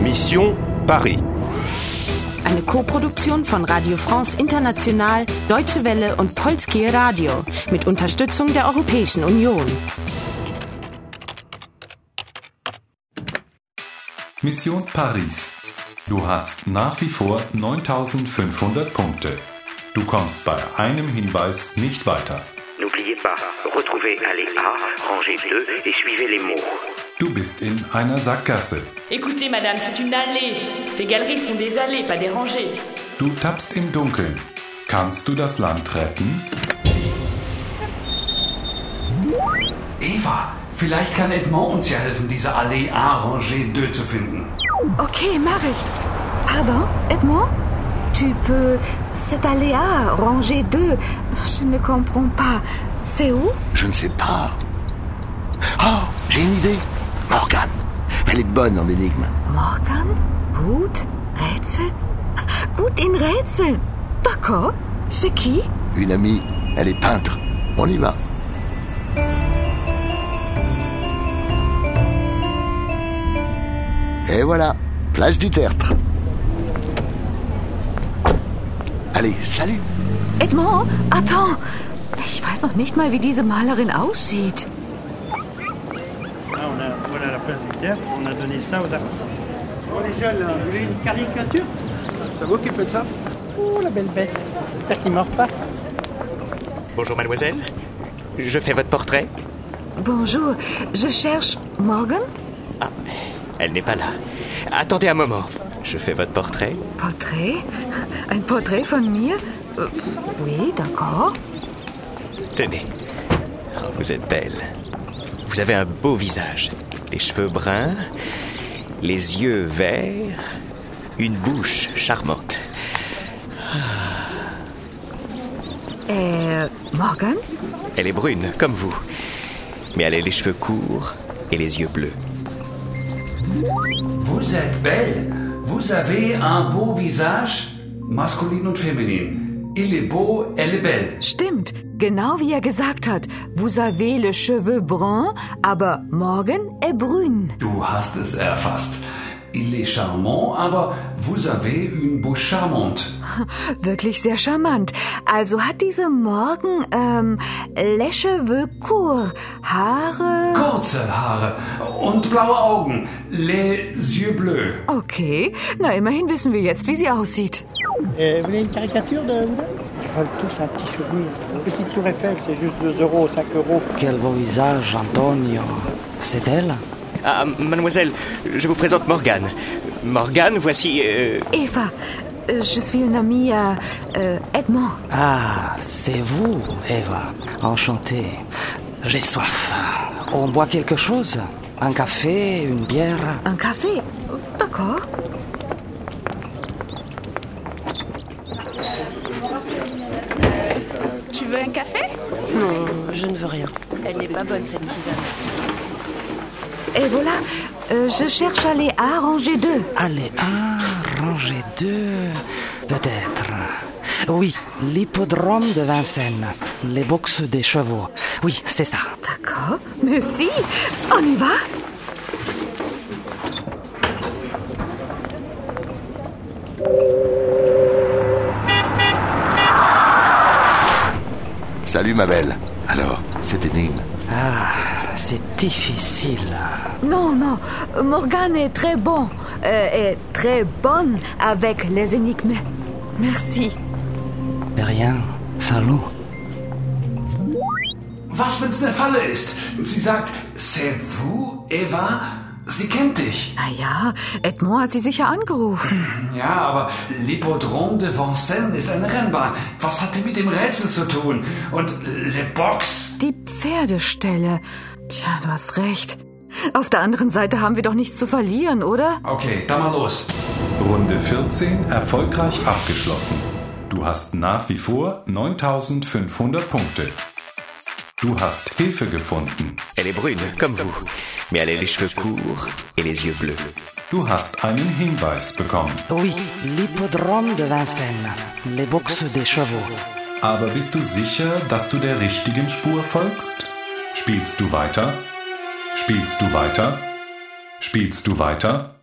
Mission Paris. Eine Koproduktion von Radio France International, Deutsche Welle und Polskie Radio mit Unterstützung der Europäischen Union. Mission Paris. Du hast nach wie vor 9500 Punkte. Du kommst bei einem Hinweis nicht weiter. N'oubliez pas, retrouvez allée A, rangée 2 et suivez les mots. Du bist in einer Sackgasse. Écoutez, madame, c'est une allée. Ces galeries sont des allées, pas des rangées. Du tappst im Dunkeln. Kannst du das Land retten? Eva, vielleicht kann Edmond uns ja helfen, diese Allee A Rangée 2 zu finden. Ok, mach ich. Pardon, Edmond Tu peux... Cette allée A, rangée 2. Je ne comprends pas. C'est où Je ne sais pas. Oh, j'ai une idée. Morgane. Elle est bonne en énigmes. Morgan? Gut? Rätsel? Gut in Rätsel. D'accord. C'est qui? Une amie. Elle est peintre. On y va. Et voilà. Place du tertre. Allez, salut. Edmond, attends. Ich weiß noch nicht mal, wie diese Malerin aussieht. On a, voilà la place du théâtre, on a donné ça aux artistes. Bon, les jeunes, là, vous voulez une caricature C'est vous qui faites ça Oh, la belle bête. J'espère qu'il ne mord pas. Bonjour mademoiselle. Je fais votre portrait Bonjour, je cherche Morgan Ah, elle n'est pas là. Attendez un moment. Je fais votre portrait. Portrait? Un portrait von mir? Euh, Oui, d'accord. Tenez. Oh, vous êtes belle. Vous avez un beau visage. Les cheveux bruns, les yeux verts, une bouche charmante. Euh, Morgan? Elle est brune, comme vous. Mais elle a les cheveux courts et les yeux bleus. Vous êtes belle. Vous avez un beau visage, maskulin und feminin. Il est beau, elle est belle. Stimmt, genau wie er gesagt hat. Vous avez le cheveu brun, aber Morgan est brune. Du hast es erfasst. Il est charmant, aber vous avez une bouche charmante. Wirklich sehr charmant. Also hat diese Morgan, ähm, les cheveux courts, Haare... Kurze Haare und blaue Augen. Les yeux bleus. Okay, na immerhin wissen wir jetzt, wie sie aussieht. Et vous voulez une caricature de vous Ils veulent tous un petit souvenir. Une petite tour Eiffel, c'est juste 2 euros, 5 euros. Quel beau visage, Antonio. C'est elle? Ah, mademoiselle, je vous présente Morgane. Morgane, voici... euh, Eva, euh, je suis une amie à euh, Edmond. Ah, c'est vous, Eva. Enchanté. J'ai soif. On boit quelque chose? Un café, une bière? Un café? D'accord. Veux un café? Non, je ne veux rien. Elle n'est pas bonne, cette tisane. Et voilà, euh, je cherche à aller à ranger deux. Allez, un, rangée deux, peut-être. Oui, l'hippodrome de Vincennes. Les boxes des chevaux. Oui, c'est ça. D'accord, merci. On y va? Salut ma belle. Alors, cette énigme. Ah, c'est difficile. Non, non, Morgane est très bon, euh, est très bonne avec les énigmes. Merci. De rien. Salut. Was, wenn's eine Falle ist? Sie sagt, c'est vous, Eva? Sie kennt dich. Na ja, Edmond hat sie sicher angerufen. Ja, aber l'Hippodrome de Vincennes ist eine Rennbahn. Was hat die mit dem Rätsel zu tun? Und Le Box? Die Pferdestelle. Tja, du hast recht. Auf der anderen Seite haben wir doch nichts zu verlieren, oder? Okay, dann mal los. Runde 14 erfolgreich abgeschlossen. Du hast nach wie vor 9500 Punkte. Du hast Hilfe gefunden. Elle est brune, comme vous. Mais elle a les cheveux courts et les yeux bleus. Du hast einen Hinweis bekommen. Oui, l'hippodrome de Vincennes. Les boxes des chevaux. Aber bist du sicher, dass du der richtigen Spur folgst? Spielst du weiter? Spielst du weiter? Spielst du weiter?